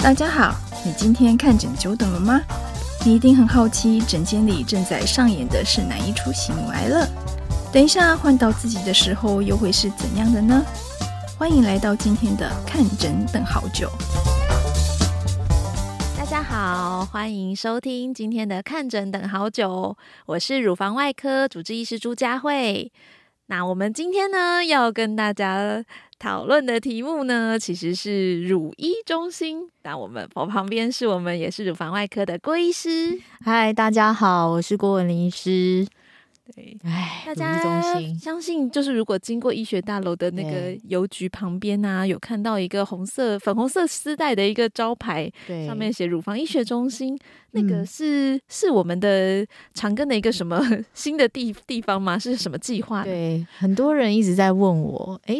大家好，你今天看诊久等了吗？你一定很好奇，诊间里正在上演的是哪一出喜怒哀乐？等一下换到自己的时候，又会是怎样的呢？欢迎来到今天的看诊等好久。大家好，欢迎收听今天的看诊等好久，我是乳房外科主治医师朱佳慧。那我们今天呢，要跟大家讨论的题目呢，其实是乳医中心。那我们我旁边是我们也是乳房外科的郭医师。嗨，大家好，我是郭文林医师。对，哎，大家相信就是如果经过医学大楼的那个邮局旁边啊，有看到一个红色、粉红色丝带的一个招牌，对，上面写乳房医学中心，那个是、嗯、是我们的长庚的一个什么 新的地地方吗？是什么计划？对，很多人一直在问我，哎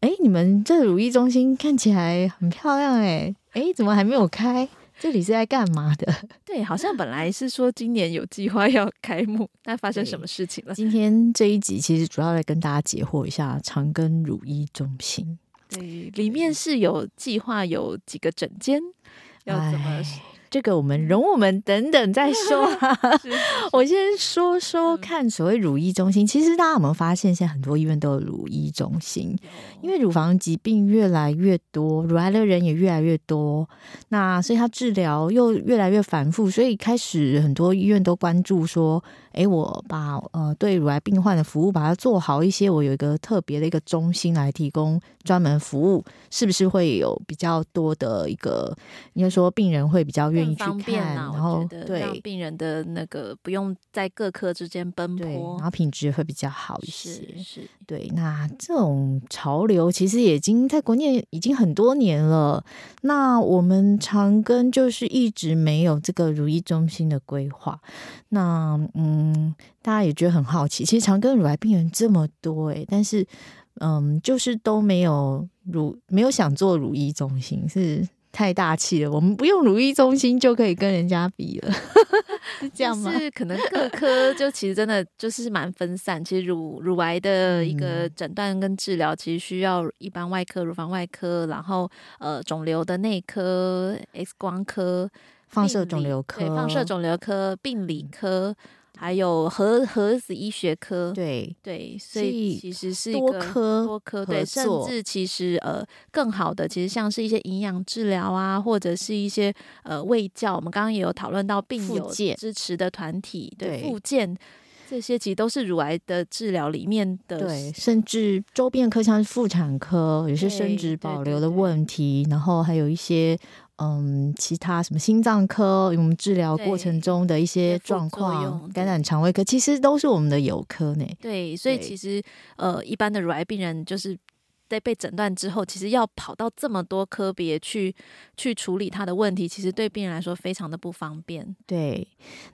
哎，你们这乳医中心看起来很漂亮，哎哎，怎么还没有开？这里是在干嘛的？对，好像本来是说今年有计划要开幕，但发生什么事情了？今天这一集其实主要来跟大家解惑一下长庚乳医中心。对，里面是有计划有几个诊间，要怎么？这个我们容我们等等再 说，啊。我先说说看，所谓乳医中心，其实大家有没有发现，现在很多医院都有乳医中心？因为乳房疾病越来越多，乳癌的人也越来越多，那所以它治疗又越来越繁复，所以开始很多医院都关注说。哎，我把呃对乳癌病患的服务把它做好一些，我有一个特别的一个中心来提供专门服务，是不是会有比较多的一个，应该说病人会比较愿意去看，然后对病人的那个不用在各科之间奔波，然后品质会比较好一些。是，是对。那这种潮流其实也已经在国内已经很多年了。那我们长庚就是一直没有这个如意中心的规划。那嗯。嗯，大家也觉得很好奇，其实常跟乳癌病人这么多诶，但是嗯，就是都没有乳没有想做乳医中心，是太大气了。我们不用乳医中心就可以跟人家比了，是这样吗？是可能各科就其实真的就是蛮分散。其实乳乳癌的一个诊断跟治疗，其实需要一般外科、乳房外科，然后呃肿瘤的内科、X 光科、放射肿瘤科、放射肿瘤科、病理科。还有核核子医学科，对对，所以其实是多科多科，对，甚至其实呃更好的，其实像是一些营养治疗啊，或者是一些呃卫教，我们刚刚也有讨论到病友支持的团体，对，附件这些其实都是乳癌的治疗里面的，对，甚至周边科像是妇产科，有些生殖保留的问题，然后还有一些。嗯，其他什么心脏科，我们治疗过程中的一些状况，感染肠胃科，其实都是我们的有科呢。对，所以其实呃，一般的乳癌病人就是在被诊断之后，其实要跑到这么多科别去去处理他的问题，其实对病人来说非常的不方便。对，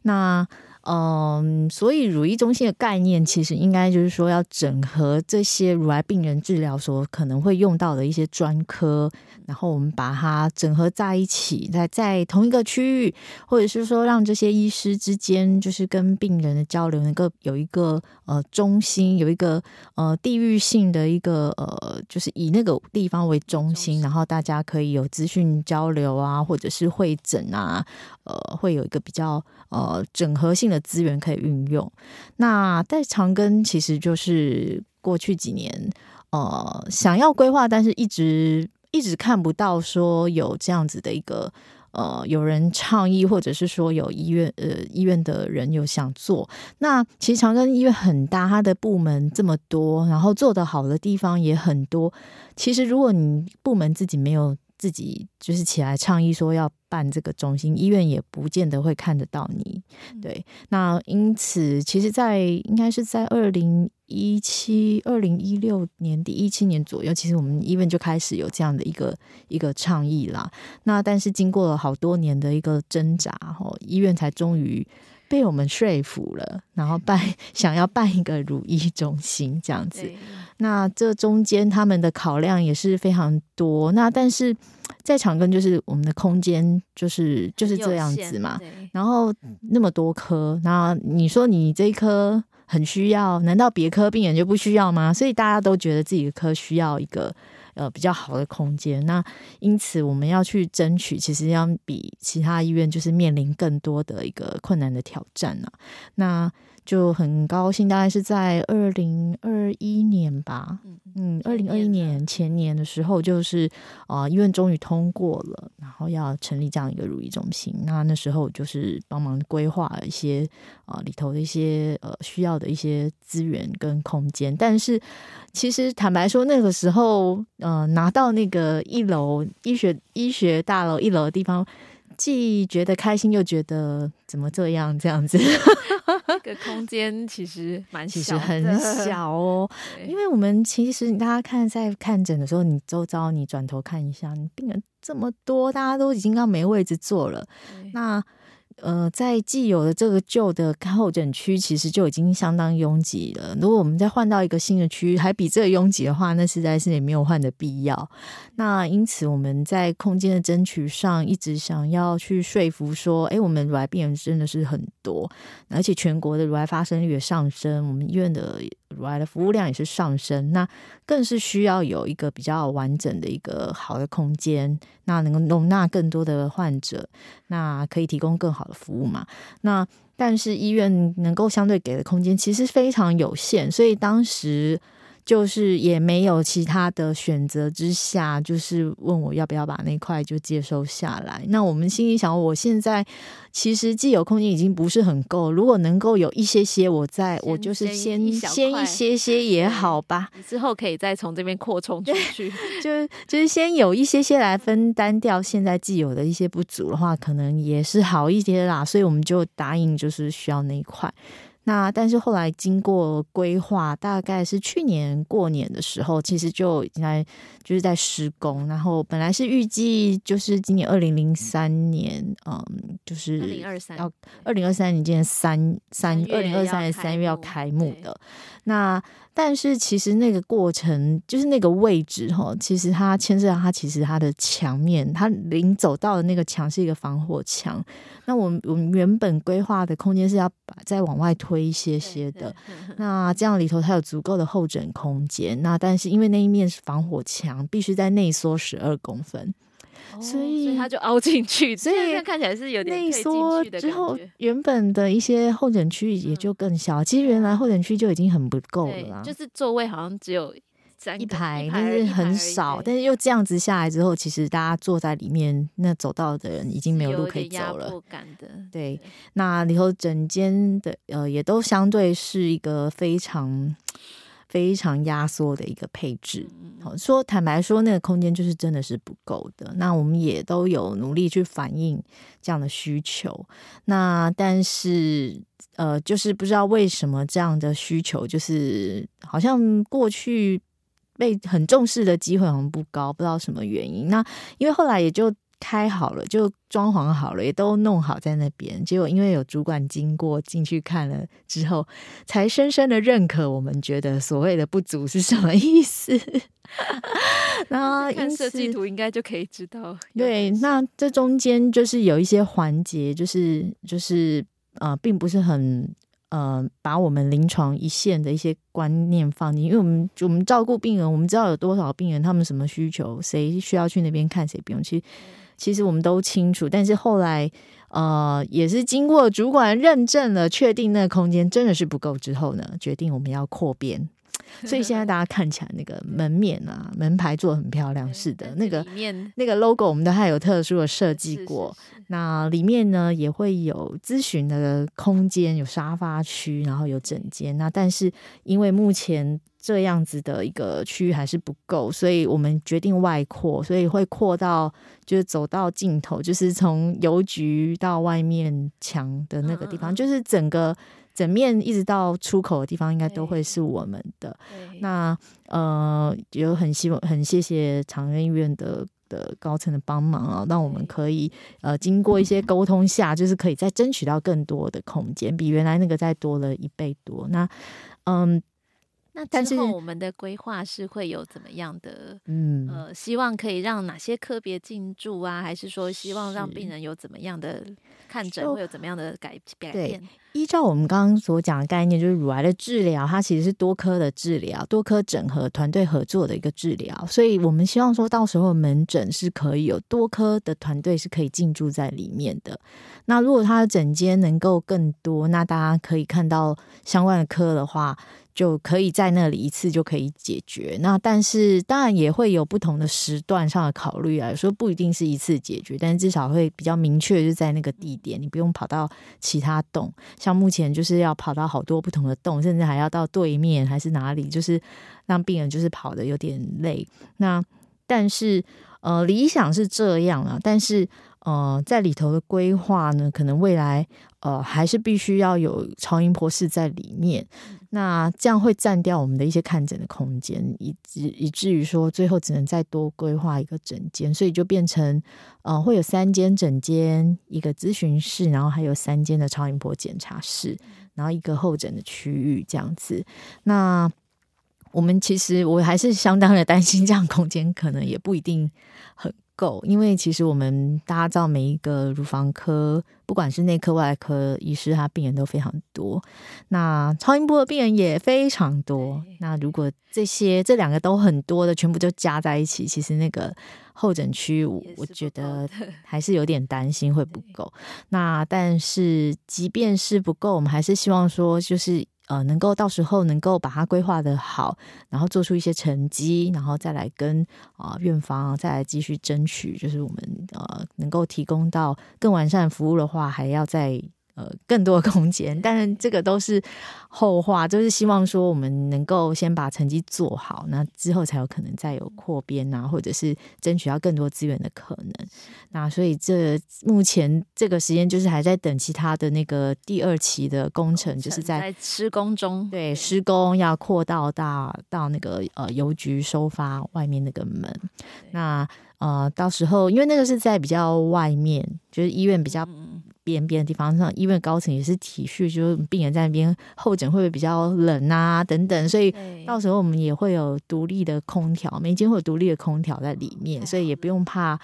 那。嗯，所以乳医中心的概念其实应该就是说要整合这些乳癌病人治疗所可能会用到的一些专科，然后我们把它整合在一起，在在同一个区域，或者是说让这些医师之间就是跟病人的交流能够有一个呃中心，有一个呃地域性的一个呃，就是以那个地方为中心，然后大家可以有资讯交流啊，或者是会诊啊，呃，会有一个比较呃整合性的。资源可以运用。那在长庚，其实就是过去几年，呃，想要规划，但是一直一直看不到说有这样子的一个，呃，有人倡议，或者是说有医院，呃，医院的人有想做。那其实长庚医院很大，它的部门这么多，然后做得好的地方也很多。其实如果你部门自己没有。自己就是起来倡议说要办这个中心，医院也不见得会看得到你。对，那因此，其实，在应该是在二零一七、二零一六年底、一七年左右，其实我们医院就开始有这样的一个一个倡议啦。那但是经过了好多年的一个挣扎，吼，医院才终于。被我们说服了，然后办 想要办一个乳医中心这样子。那这中间他们的考量也是非常多。那但是在长庚就是我们的空间就是就是这样子嘛。然后那么多科，那你说你这一科很需要，难道别科病人就不需要吗？所以大家都觉得自己的科需要一个呃比较好的空间。那因此我们要去争取，其实要比其他医院就是面临更多的一个困难的挑战呢、啊。那就很高兴，大概是在二零二一年吧，嗯，二零二一年前年的时候，就是啊、呃，医院终于通过了，然后要成立这样一个如医中心。那那时候就是帮忙规划一些啊、呃、里头的一些呃需要的一些资源跟空间。但是其实坦白说，那个时候呃拿到那个一楼医学医学大楼一楼的地方。既觉得开心，又觉得怎么这样这样子？这个空间其实蛮小，其实很小 哦。因为我们其实大家看在看诊的时候，你周遭你转头看一下，你病人这么多，大家都已经要没位置坐了。那呃，在既有的这个旧的候诊区，其实就已经相当拥挤了。如果我们再换到一个新的区域，还比这个拥挤的话，那实在是也没有换的必要。那因此，我们在空间的争取上，一直想要去说服说，哎，我们乳癌病人真的是很多，而且全国的乳癌发生率也上升，我们医院的乳癌的服务量也是上升，那更是需要有一个比较完整的一个好的空间，那能够容纳更多的患者，那可以提供更好的服务嘛？那但是医院能够相对给的空间其实非常有限，所以当时。就是也没有其他的选择之下，就是问我要不要把那块就接收下来。那我们心里想，我现在其实既有空间已经不是很够，如果能够有一些些，我在我就是先先一些些也好吧。之后可以再从这边扩充出去，就就是先有一些些来分担掉现在既有的一些不足的话，可能也是好一些啦。所以我们就答应，就是需要那一块。那但是后来经过规划，大概是去年过年的时候，其实就已经在就是在施工。然后本来是预计就是今年二零零三年，嗯，就是二零二三要二零二三年今年三三二零二三年三月要开幕的。那但是其实那个过程就是那个位置哈，其实它牵涉到它其实它的墙面，它临走到的那个墙是一个防火墙。那我们我们原本规划的空间是要把再往外推一些些的，那这样里头它有足够的候诊空间。那但是因为那一面是防火墙，必须在内缩十二公分。所以，它就凹进去，所以看起来是有点内缩。之后，原本的一些候诊区也就更小。其实原来候诊区就已经很不够了啦，就是座位好像只有一排，但是很少。但是又这样子下来之后，其实大家坐在里面，那走道的人已经没有路可以走了。对，那里头整间的呃，也都相对是一个非常。非常压缩的一个配置，好说坦白说，那个空间就是真的是不够的。那我们也都有努力去反映这样的需求，那但是呃，就是不知道为什么这样的需求，就是好像过去被很重视的机会好像不高，不知道什么原因。那因为后来也就。开好了，就装潢好了，也都弄好在那边。结果因为有主管经过进去看了之后，才深深的认可我们觉得所谓的不足是什么意思。然后看设计图应该就可以知道。对，那这中间就是有一些环节，就是就是呃，并不是很呃，把我们临床一线的一些观念放进，因为我们我们照顾病人，我们知道有多少病人，他们什么需求，谁需要去那边看，谁不用去。其实我们都清楚，但是后来，呃，也是经过主管认证了，确定那个空间真的是不够之后呢，决定我们要扩编。所以现在大家看起来那个门面啊，门牌做得很漂亮，是的，那个那个 logo 我们都还有特殊的设计过。那里面呢也会有咨询的空间，有沙发区，然后有整间。那但是因为目前这样子的一个区域还是不够，所以我们决定外扩，所以会扩到就是走到尽头，就是从邮局到外面墙的那个地方，就是整个。整面一直到出口的地方，应该都会是我们的。那呃，有很希望，很谢谢长庚医院的的高层的帮忙啊，让我们可以呃经过一些沟通下，就是可以再争取到更多的空间，比原来那个再多了一倍多。那嗯。那之后我们的规划是会有怎么样的？嗯，呃，希望可以让哪些科别进驻啊？还是说希望让病人有怎么样的看诊，会有怎么样的改改变？依照我们刚刚所讲的概念，就是乳癌的治疗，它其实是多科的治疗，多科整合、团队合作的一个治疗。所以我们希望说到时候门诊是可以有多科的团队是可以进驻在里面的。那如果他的诊间能够更多，那大家可以看到相关的科的话。就可以在那里一次就可以解决。那但是当然也会有不同的时段上的考虑啊，说不一定是一次解决，但至少会比较明确，就在那个地点，你不用跑到其他洞。像目前就是要跑到好多不同的洞，甚至还要到对面还是哪里，就是让病人就是跑得有点累。那但是呃，理想是这样啊，但是呃，在里头的规划呢，可能未来呃还是必须要有超音波室在里面。那这样会占掉我们的一些看诊的空间，以至以至于说最后只能再多规划一个诊间，所以就变成呃会有三间诊间，一个咨询室，然后还有三间的超音波检查室，然后一个候诊的区域这样子。那我们其实我还是相当的担心，这样空间可能也不一定很够，因为其实我们大家知道，每一个乳房科，不管是内科、外科医师，他病人都非常多。那超音波的病人也非常多。那如果这些这两个都很多的，全部就加在一起，其实那个候诊区，我觉得还是有点担心会不够。那但是即便是不够，我们还是希望说，就是。呃，能够到时候能够把它规划的好，然后做出一些成绩，然后再来跟啊、院方再来继续争取，就是我们呃能够提供到更完善服务的话，还要再。呃，更多的空间，但是这个都是后话，就是希望说我们能够先把成绩做好，那之后才有可能再有扩编啊，或者是争取到更多资源的可能。那所以这目前这个时间就是还在等其他的那个第二期的工程，就是在施工中，对，施工要扩到大到那个呃邮局收发外面那个门。那呃到时候因为那个是在比较外面，就是医院比较。边边的地方上，医院高层也是体恤，就是病人在那边候诊会不会比较冷啊等等，所以到时候我们也会有独立的空调，每间会有独立的空调在里面，所以也不用怕。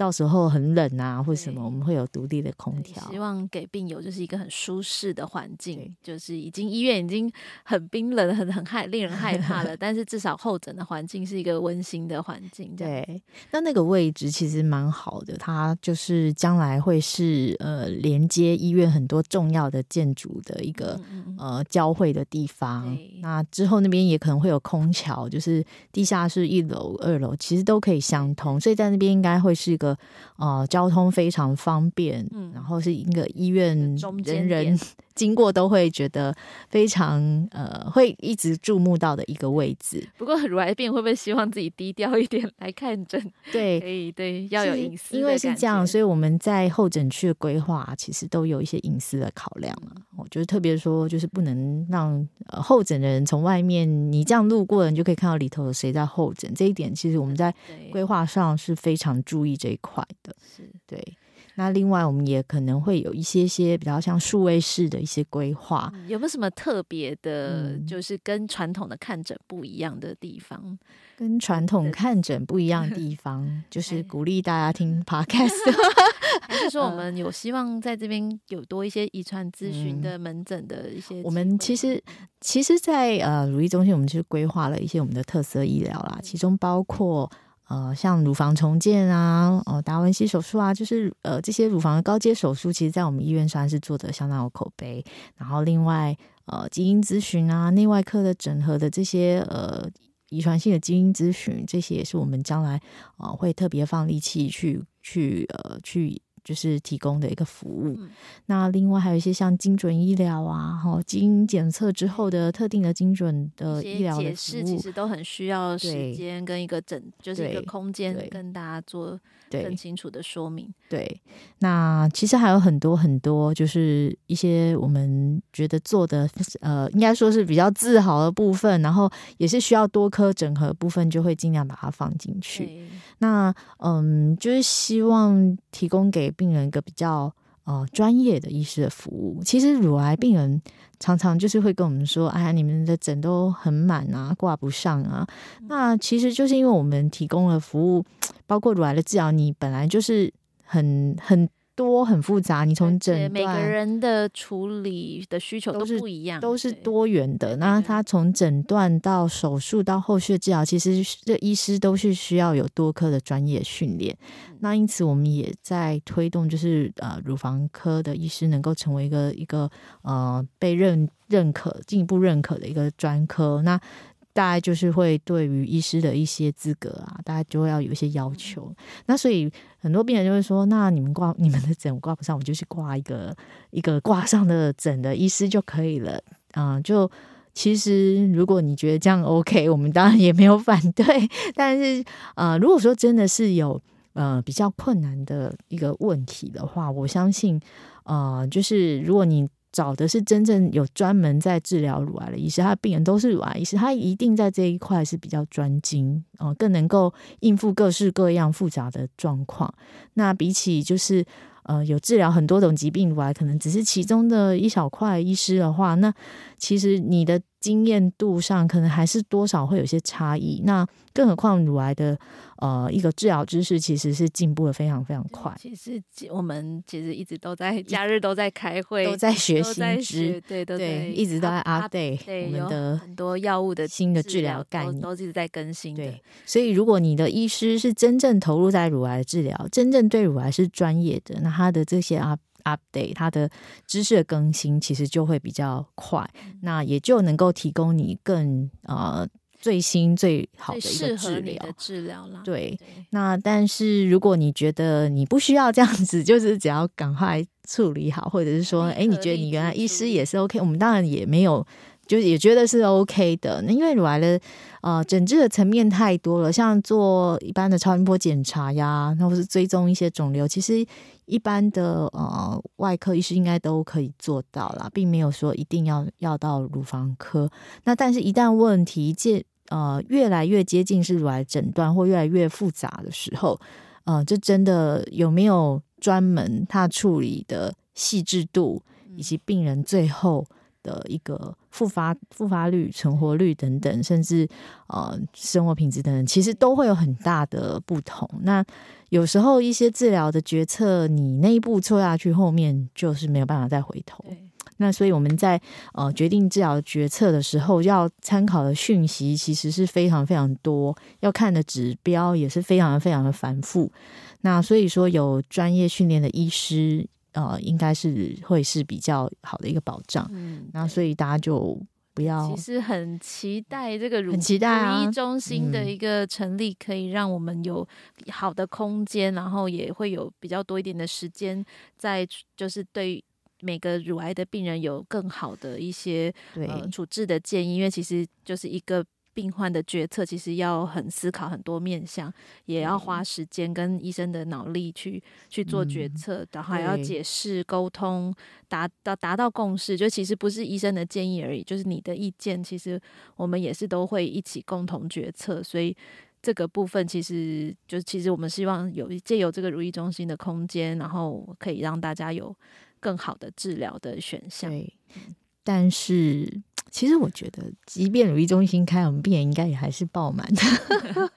到时候很冷啊，或什么，我们会有独立的空调。希望给病友就是一个很舒适的环境，就是已经医院已经很冰冷、很很害令人害怕了，但是至少候诊的环境是一个温馨的环境。对，那那个位置其实蛮好的，它就是将来会是呃连接医院很多重要的建筑的一个嗯嗯呃交汇的地方。那之后那边也可能会有空桥，就是地下室一楼、二楼其实都可以相通，所以在那边应该会是一个。呃，交通非常方便，嗯，然后是一个医院，人人 经过都会觉得非常呃，会一直注目到的一个位置。不过乳癌病会不会希望自己低调一点来看诊？对，可以，对，要有隐私。因为是这样，所以我们在候诊区的规划其实都有一些隐私的考量了。我觉得特别说，就是不能让呃候诊的人从外面你这样路过的，你就可以看到里头有谁在候诊。这一点其实我们在规划上是非常注意这一块的。是对。那另外，我们也可能会有一些些比较像数位式的一些规划。有没有什么特别的，就是跟传统的看诊不一样的地方？嗯、跟传统看诊不一样的地方，就是鼓励大家听 Podcast。还是说，我们有希望在这边有多一些遗传咨询的门诊的一些、嗯？我们其实，其实在，在呃乳液中心，我们就规划了一些我们的特色医疗啦，其中包括。呃，像乳房重建啊，哦，达文西手术啊，就是呃这些乳房的高阶手术，其实在我们医院算是做的相当有口碑。然后另外，呃，基因咨询啊，内外科的整合的这些呃遗传性的基因咨询，这些也是我们将来呃会特别放力气去去呃去。就是提供的一个服务，嗯、那另外还有一些像精准医疗啊，哈，基因检测之后的特定的精准的医疗的服务，其实都很需要时间跟一个整，就是一个空间跟大家做更清楚的说明。对，对，那其实还有很多很多，就是一些我们觉得做的呃，应该说是比较自豪的部分，然后也是需要多科整合的部分，就会尽量把它放进去。那嗯，就是希望提供给病人一个比较呃专业的医师的服务。其实乳癌病人常常就是会跟我们说：“哎呀，你们的诊都很满啊，挂不上啊。”那其实就是因为我们提供了服务，包括乳癌的治疗，你本来就是很很。多很复杂，你从诊断，每个人的处理的需求都是不一样，都是多元的。那他从诊断到手术到后续治疗，其实这医师都是需要有多科的专业训练。那因此，我们也在推动，就是呃，乳房科的医师能够成为一个一个呃被认认可、进一步认可的一个专科。那大概就是会对于医师的一些资格啊，大家就会要有一些要求。嗯、那所以很多病人就会说：“那你们挂你们的诊我挂不上，我就去挂一个一个挂上的诊的医师就可以了。嗯”啊，就其实如果你觉得这样 OK，我们当然也没有反对。但是呃，如果说真的是有呃比较困难的一个问题的话，我相信呃，就是如果你。找的是真正有专门在治疗乳癌的医师，他的病人都是乳癌医师，他一定在这一块是比较专精，哦，更能够应付各式各样复杂的状况。那比起就是呃有治疗很多种疾病，乳癌可能只是其中的一小块医师的话，那其实你的。经验度上可能还是多少会有些差异，那更何况乳癌的呃一个治疗知识其实是进步的非常非常快。其实我们其实一直都在假日都在开会，都在学新知，对对对，一直都在 update 我们的很多药物的新的治疗概念都，都一直在更新。对，所以如果你的医师是真正投入在乳癌的治疗，真正对乳癌是专业的，那他的这些啊。Update 它的知识的更新其实就会比较快，嗯、那也就能够提供你更呃最新最好的一个治疗治疗啦。对，对那但是如果你觉得你不需要这样子，就是只要赶快处理好，或者是说，哎，你觉得你原来医师也是 OK，我们当然也没有。就也觉得是 OK 的，那因为乳癌的呃诊治的层面太多了，像做一般的超音波检查呀，或是追踪一些肿瘤，其实一般的呃外科医师应该都可以做到啦，并没有说一定要要到乳房科。那但是，一旦问题接呃越来越接近是乳癌诊断或越来越复杂的时候，呃，就真的有没有专门他处理的细致度，以及病人最后。的一个复发、复发率、存活率等等，甚至呃生活品质等等，其实都会有很大的不同。那有时候一些治疗的决策，你那一步错下去，后面就是没有办法再回头。那所以我们在呃决定治疗决策的时候，要参考的讯息其实是非常非常多，要看的指标也是非常非常的繁复。那所以说，有专业训练的医师。呃，应该是会是比较好的一个保障，嗯，那所以大家就不要。其实很期待这个乳很期待啊，乳医中心的一个成立，可以让我们有好的空间，嗯，然后也会有比较多一点的时间，在就是对每个乳癌的病人有更好的一些对，呃，处置的建议，因为其实就是一个。病患的决策其实要很思考很多面向，也要花时间跟医生的脑力去去做决策，嗯、然后还要解释沟通，达到达到共识。就其实不是医生的建议而已，就是你的意见，其实我们也是都会一起共同决策。所以这个部分其实就是其实我们希望有借由这个如意中心的空间，然后可以让大家有更好的治疗的选项。对，但是。其实我觉得，即便乳医中心开，我们病人应该也还是爆满的。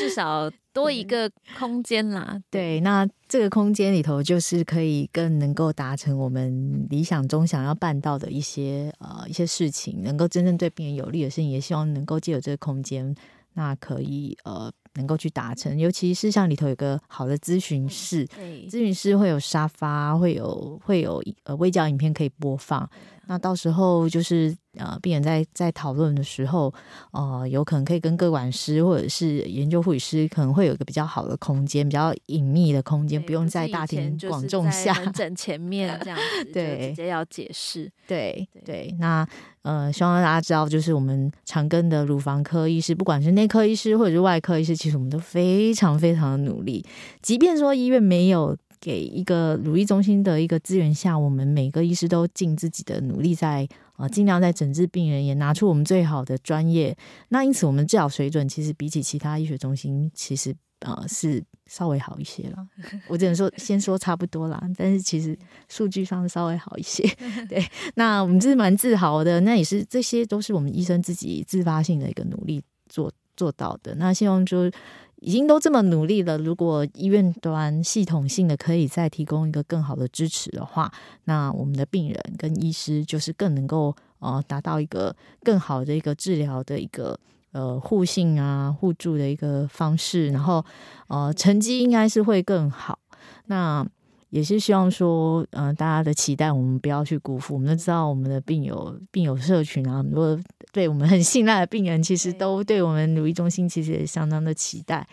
至少多一个空间啦。对，那这个空间里头，就是可以更能够达成我们理想中想要办到的一些呃一些事情，能够真正对病人有利的事情，也希望能够借由这个空间，那可以呃能够去达成。尤其是像里头有个好的咨询室，咨询室会有沙发，会有会有呃微教影片可以播放。那到时候就是呃，病人在在讨论的时候，呃，有可能可以跟个管师或者是研究护理师，可能会有一个比较好的空间，比较隐秘的空间，不用在大庭广众下。门诊前面 这样子，对，直接要解释。对对，对，那呃，希望大家知道，就是我们长庚的乳房科医师，不管是内科医师或者是外科医师，其实我们都非常非常的努力，即便说医院没有。给一个乳医中心的一个资源下，我们每个医师都尽自己的努力在，在呃尽量在诊治病人，也拿出我们最好的专业。那因此，我们治疗水准其实比起其他医学中心，其实呃是稍微好一些了。我只能说先说差不多啦，但是其实数据上稍微好一些。对，那我们这是蛮自豪的，那也是这些都是我们医生自己自发性的一个努力做做到的。那希望就已经都这么努力了，如果医院端系统性的可以再提供一个更好的支持的话，那我们的病人跟医师就是更能够呃达到一个更好的一个治疗的一个。呃，互信啊，互助的一个方式，然后呃，成绩应该是会更好。那也是希望说，嗯、呃，大家的期待我们不要去辜负。我们都知道，我们的病友、病友社群啊，很多对我们很信赖的病人，其实都对我们乳液中心其实也相当的期待。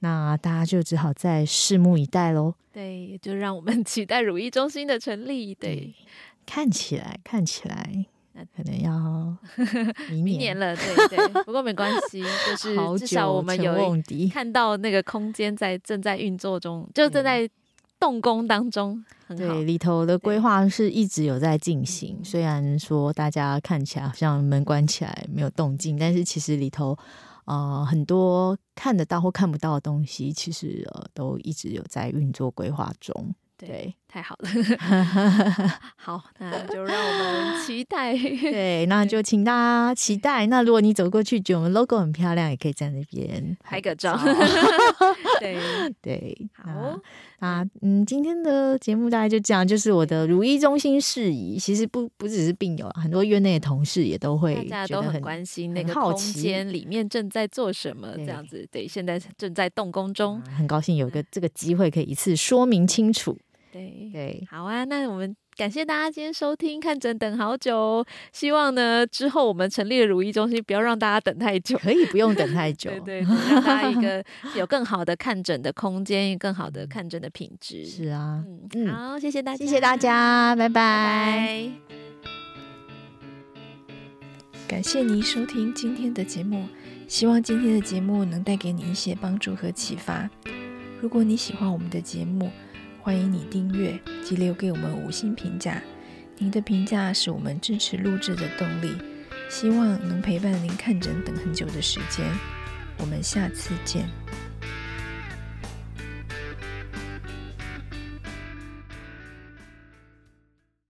那大家就只好再拭目以待喽。对，就让我们 期待乳液中心的成立。对，对，看起来，看起来。可能要 明年，明年了，对对。不过没关系，就是至少我们有看到那个空间在正在运作中，就正在动工当中。很好。对，里头的规划是一直有在进行。虽然说大家看起来好像门关起来没有动静，但是其实里头呃很多看得到或看不到的东西，其实呃都一直有在运作规划中。对，对，太好了。好，那就让我们期待。对，那就请大家期待。那如果你走过去觉得我们 logo 很漂亮，也可以在那边 拍个照。对对，好。啊，嗯，今天的节目大概就这样，就是我的如意中心事宜。其实不不只是病友，很多院内的同事也都会觉得大家都很关心那个空间里面正在做什么，这样子。对，现在正在动工中。很高兴有个这个机会可以一次说明清楚。对对，好啊，那我们感谢大家今天收听看诊等好久，希望呢之后我们成立了如意中心，不要让大家等太久，可以不用等太 久，对，对对，让大家一个 有更好的看诊的空间，更好的看诊的品质。是啊，嗯，好，谢谢大家，谢谢大家，拜拜。拜拜。感谢您收听今天的节目，希望今天的节目能带给你一些帮助和启发。如果你喜欢我们的节目，欢迎你订阅及留给我们五星评价，您的评价是我们支持录制的动力。希望能陪伴您看诊等很久的时间。我们下次见。